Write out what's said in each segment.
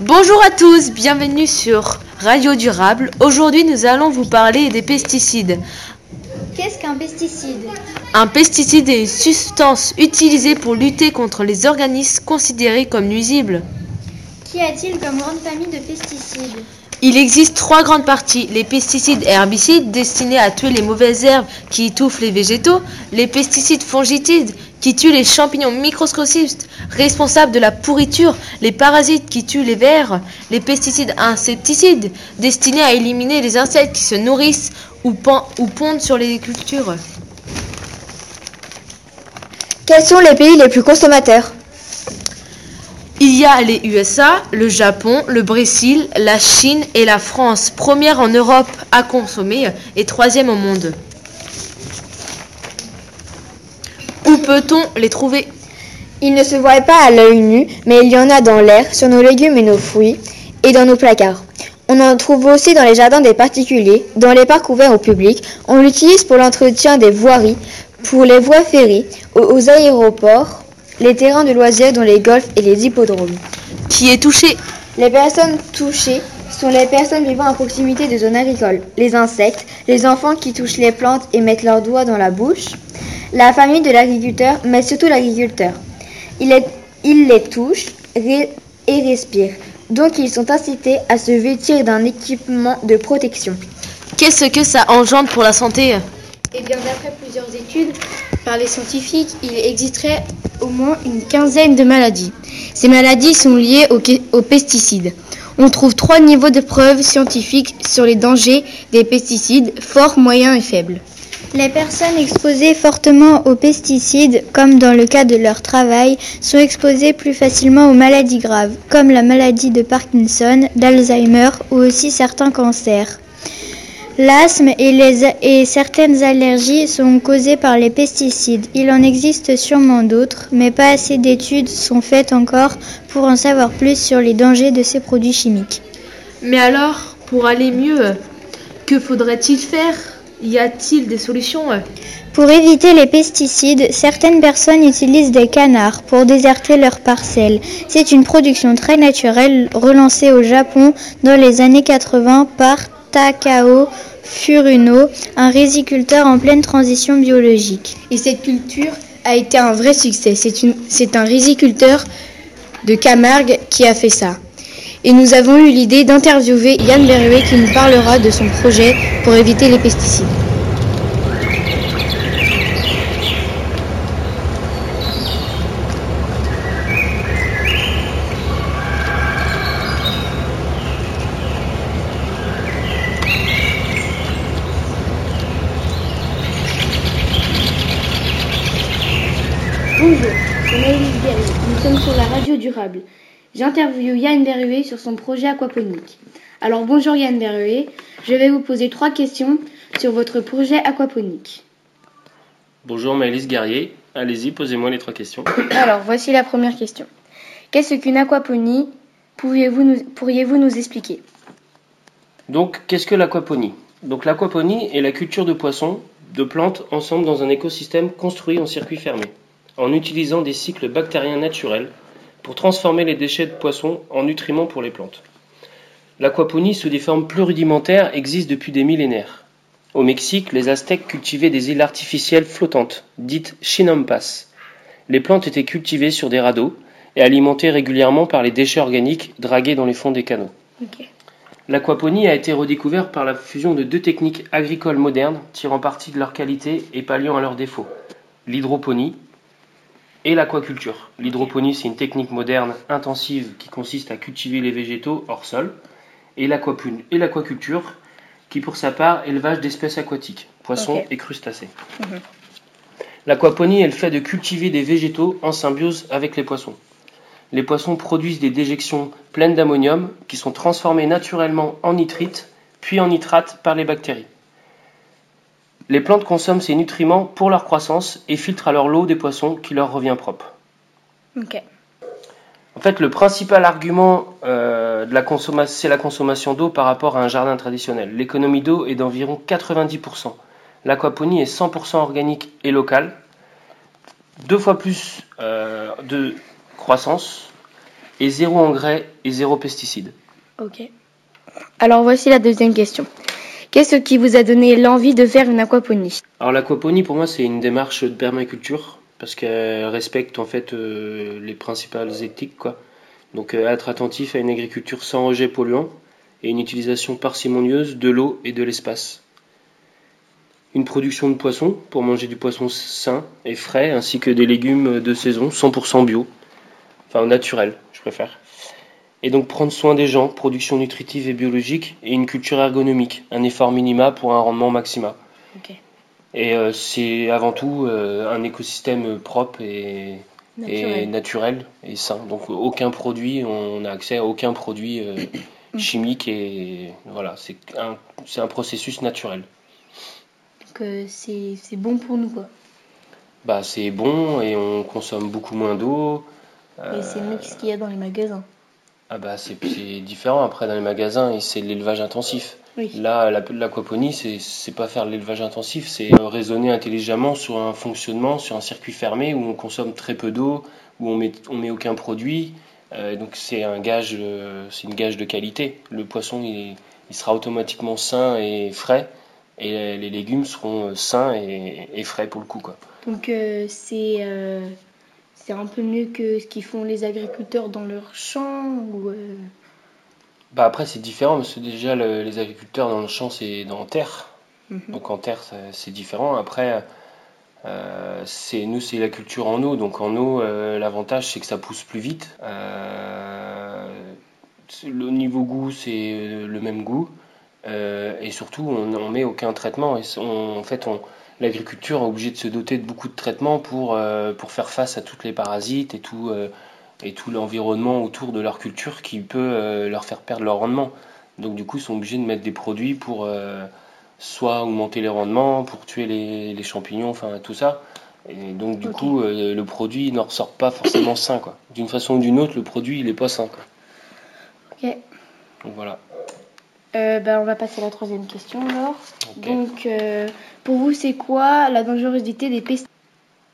Bonjour à tous, bienvenue sur Radio Durable. Aujourd'hui, nous allons vous parler des pesticides. Qu'est-ce qu'un pesticide? Un pesticide est une substance utilisée pour lutter contre les organismes considérés comme nuisibles. Qu'y a-t-il comme grande famille de pesticides? Il existe trois grandes parties. Les pesticides herbicides destinés à tuer les mauvaises herbes qui étouffent les végétaux, les pesticides fongicides qui tuent les champignons microscopiques responsables de la pourriture, les parasites qui tuent les vers, les pesticides insecticides destinés à éliminer les insectes qui se nourrissent ou pondent sur les cultures. Quels sont les pays les plus consommateurs? Il y a les USA, le Japon, le Brésil, la Chine et la France, première en Europe à consommer et troisième au monde. Où peut-on les trouver? Ils ne se voient pas à l'œil nu, mais il y en a dans l'air, sur nos légumes et nos fruits, et dans nos placards. On en trouve aussi dans les jardins des particuliers, dans les parcs ouverts au public. On l'utilise pour l'entretien des voiries, pour les voies ferrées, aux- aux aéroports, les terrains de loisirs dont les golfs et les hippodromes. Qui est touché? Les personnes touchées sont les personnes vivant à proximité des zones agricoles, les insectes, les enfants qui touchent les plantes et mettent leurs doigts dans la bouche, la famille de l'agriculteur, mais surtout l'agriculteur. Il, est- il les touche et respire, donc ils sont incités à se vêtir d'un équipement de protection. Qu'est-ce que ça engendre pour la santé? D'après plusieurs études par les scientifiques, il existerait au moins une quinzaine de maladies. Ces maladies sont liées aux, aux pesticides. On trouve trois niveaux de preuves scientifiques sur les dangers des pesticides, forts, moyens et faibles. Les personnes exposées fortement aux pesticides, comme dans le cas de leur travail, sont exposées plus facilement aux maladies graves, comme la maladie de Parkinson, d'Alzheimer ou aussi certains cancers. L'asthme et, certaines allergies sont causées par les pesticides. Il en existe sûrement d'autres, mais pas assez d'études sont faites encore pour en savoir plus sur les dangers de ces produits chimiques. Mais alors, pour aller mieux, que faudrait-il faire? Y a-t-il des solutions? Pour éviter les pesticides, certaines personnes utilisent des canards pour déserter leurs parcelles. C'est une production très naturelle relancée au Japon dans les années 80 par Takao Furuno, un riziculteur en pleine transition biologique. Et cette culture a été un vrai succès. C'est un riziculteur de Camargue qui a fait ça. Et nous avons eu l'idée d'interviewer Yann Berruet qui nous parlera de son projet pour éviter les pesticides. Bonjour, c'est Maëlys Guerrier. Nous sommes sur la radio durable. J'interviewe Yann Berruet sur son projet aquaponique. Alors bonjour Yann Berruet, je vais vous poser trois questions sur votre projet aquaponique. Bonjour Maëlys Guerrier, allez-y, posez-moi les trois questions. Alors voici la première question. Qu'est-ce qu'une aquaponie Pourriez-vous nous, pourriez-vous nous expliquer? Donc, qu'est-ce que l'aquaponie? Donc, l'aquaponie est la culture de poissons, de plantes ensemble dans un écosystème construit en circuit fermé, en utilisant des cycles bactériens naturels pour transformer les déchets de poissons en nutriments pour les plantes. L'aquaponie sous des formes plus rudimentaires existe depuis des millénaires. Au Mexique, les Aztèques cultivaient des îles artificielles flottantes, dites chinampas. Les plantes étaient cultivées sur des radeaux et alimentées régulièrement par les déchets organiques dragués dans les fonds des canaux. L'aquaponie a été redécouverte par la fusion de deux techniques agricoles modernes tirant parti de leur qualité et palliant à leurs défauts. L'hydroponie et l'aquaculture. L'hydroponie, c'est une technique moderne intensive qui consiste à cultiver les végétaux hors sol. Et l'aquaculture, qui pour sa part élevage d'espèces aquatiques, poissons et crustacés. Mhm. L'aquaponie est le fait de cultiver des végétaux en symbiose avec les poissons. Les poissons produisent des déjections pleines d'ammonium qui sont transformées naturellement en nitrite, puis en nitrate par les bactéries. Les plantes consomment ces nutriments pour leur croissance et filtrent alors l'eau des poissons qui leur revient propre. Ok. En fait, le principal argument euh, de la consommation, c'est la consommation d'eau par rapport à un jardin traditionnel. L'économie d'eau est d'environ 90%. L'aquaponie est 100% organique et locale, deux fois plus euh, de croissance et zéro engrais et zéro pesticides. Ok. Alors voici la deuxième question. Qu'est-ce qui vous a donné l'envie de faire une aquaponie? Alors l'aquaponie pour moi c'est une démarche de permaculture parce qu'elle respecte en fait euh, les principales éthiques quoi. Donc euh, être attentif à une agriculture sans rejet polluant et une utilisation parcimonieuse de l'eau et de l'espace. Une production de poissons pour manger du poisson sain et frais ainsi que des légumes de saison 100% bio, enfin naturel je préfère. Et donc prendre soin des gens, production nutritive et biologique et une culture ergonomique, un effort minima pour un rendement maxima. Ok. Et euh, c'est avant tout euh, un écosystème propre et et naturel et sain. Donc aucun produit, on n'a accès à aucun produit euh, chimique et voilà, c'est un, un processus naturel. Donc c'est c'est bon pour nous quoi. Bah c'est bon et on consomme beaucoup moins d'eau. Et c'est mieux que ce qu'il y a dans les magasins. Ah bah c'est différent après dans les magasins et c'est l'élevage intensif. Oui. Là, la- l'aquaponie, c'est c'est pas faire de l'élevage intensif, c'est euh, raisonner intelligemment sur un fonctionnement, sur un circuit fermé où on consomme très peu d'eau, où on met, on met aucun produit. Euh, donc c'est un gage, euh, c'est une gage de qualité. Le poisson, il, sera automatiquement sain et frais, et les légumes seront sains et, et frais pour le coup, quoi. Donc euh, c'est c'est un peu mieux que ce qu'ils font les agriculteurs dans leurs champs ou euh, Bah après c'est différent parce que déjà le- les agriculteurs dans le champ c'est dans terre. Mhm. Donc en terre c'est différent. Après euh, c'est nous c'est la culture en eau. Donc en eau euh, l'avantage c'est que ça pousse plus vite. Le niveau goût c'est le même goût. Et surtout on, on met aucun traitement. Et on- en fait on l'agriculture est obligée de se doter de beaucoup de traitements pour, euh, pour faire face à toutes les parasites et tout, euh, et tout l'environnement autour de leur culture qui peut euh, leur faire perdre leur rendement. Donc du coup, ils sont obligés de mettre des produits pour soit augmenter les rendements, pour tuer les, les champignons, enfin tout ça. Et donc du coup, euh, le produit ne ressort pas forcément sain. D'une façon ou d'une autre, le produit, il n'est pas sain. quoi. Ok. Donc voilà. Euh, bah, on va passer à la troisième question alors. Donc euh, pour vous c'est quoi la dangerosité des pesticides?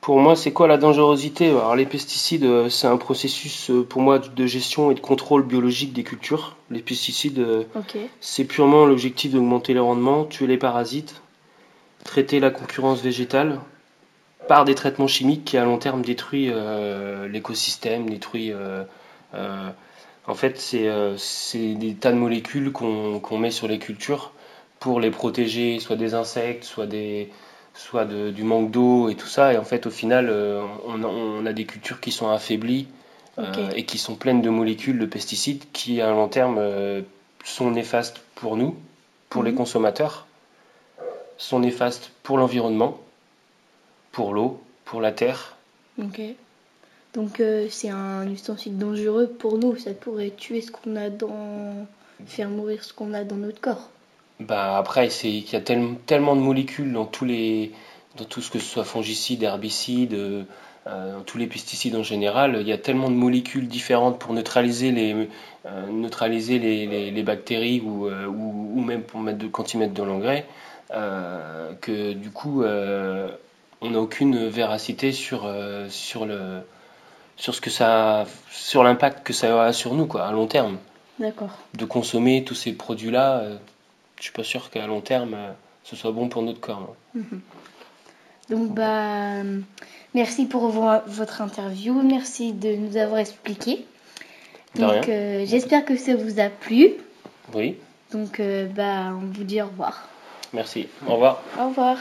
Pour moi, c'est quoi la dangerosité? Alors, les pesticides, euh, c'est un processus pour moi de gestion et de contrôle biologique des cultures. Les pesticides, c'est purement l'objectif d'augmenter les rendements, tuer les parasites, traiter la concurrence végétale par des traitements chimiques qui à long terme détruisent euh, l'écosystème, détruisent. En fait, c'est euh, c'est des tas de molécules qu'on met sur les cultures pour les protéger, soit des insectes, soit des soit de- du manque d'eau et tout ça. Et en fait, au final, euh, on, a- on a des cultures qui sont affaiblies euh, et qui sont pleines de molécules de pesticides qui, à long terme, sont néfastes pour nous, pour les Mhm. consommateurs, sont néfastes pour l'environnement, pour l'eau, pour la terre. Donc euh, c'est un ustensile dangereux pour nous. Ça pourrait tuer ce qu'on a dans, faire mourir ce qu'on a dans notre corps. Bah après, c'est qu'il y a tel- tellement de molécules dans tous les, dans tout ce que ce soit fongicides, herbicides, euh, euh, dans tous les pesticides en général, il y a tellement de molécules différentes pour neutraliser les, neutraliser les, les, bactéries ou, ou, même pour mettre quand ils mettent de l'engrais, que du coup, on n'a aucune véracité sur, sur le, sur ce que ça, sur l'impact que ça a sur nous, quoi, à long terme D'accord. de consommer tous ces produits-là, euh, je suis pas sûr qu'à long terme euh, ce soit bon pour notre corps. hein. Donc bah merci pour vo- votre interview. Merci de nous avoir expliqué. De Donc euh, j'espère que ça vous a plu. Oui, Donc euh, bah on vous dit au revoir. merci. Au revoir. Au revoir.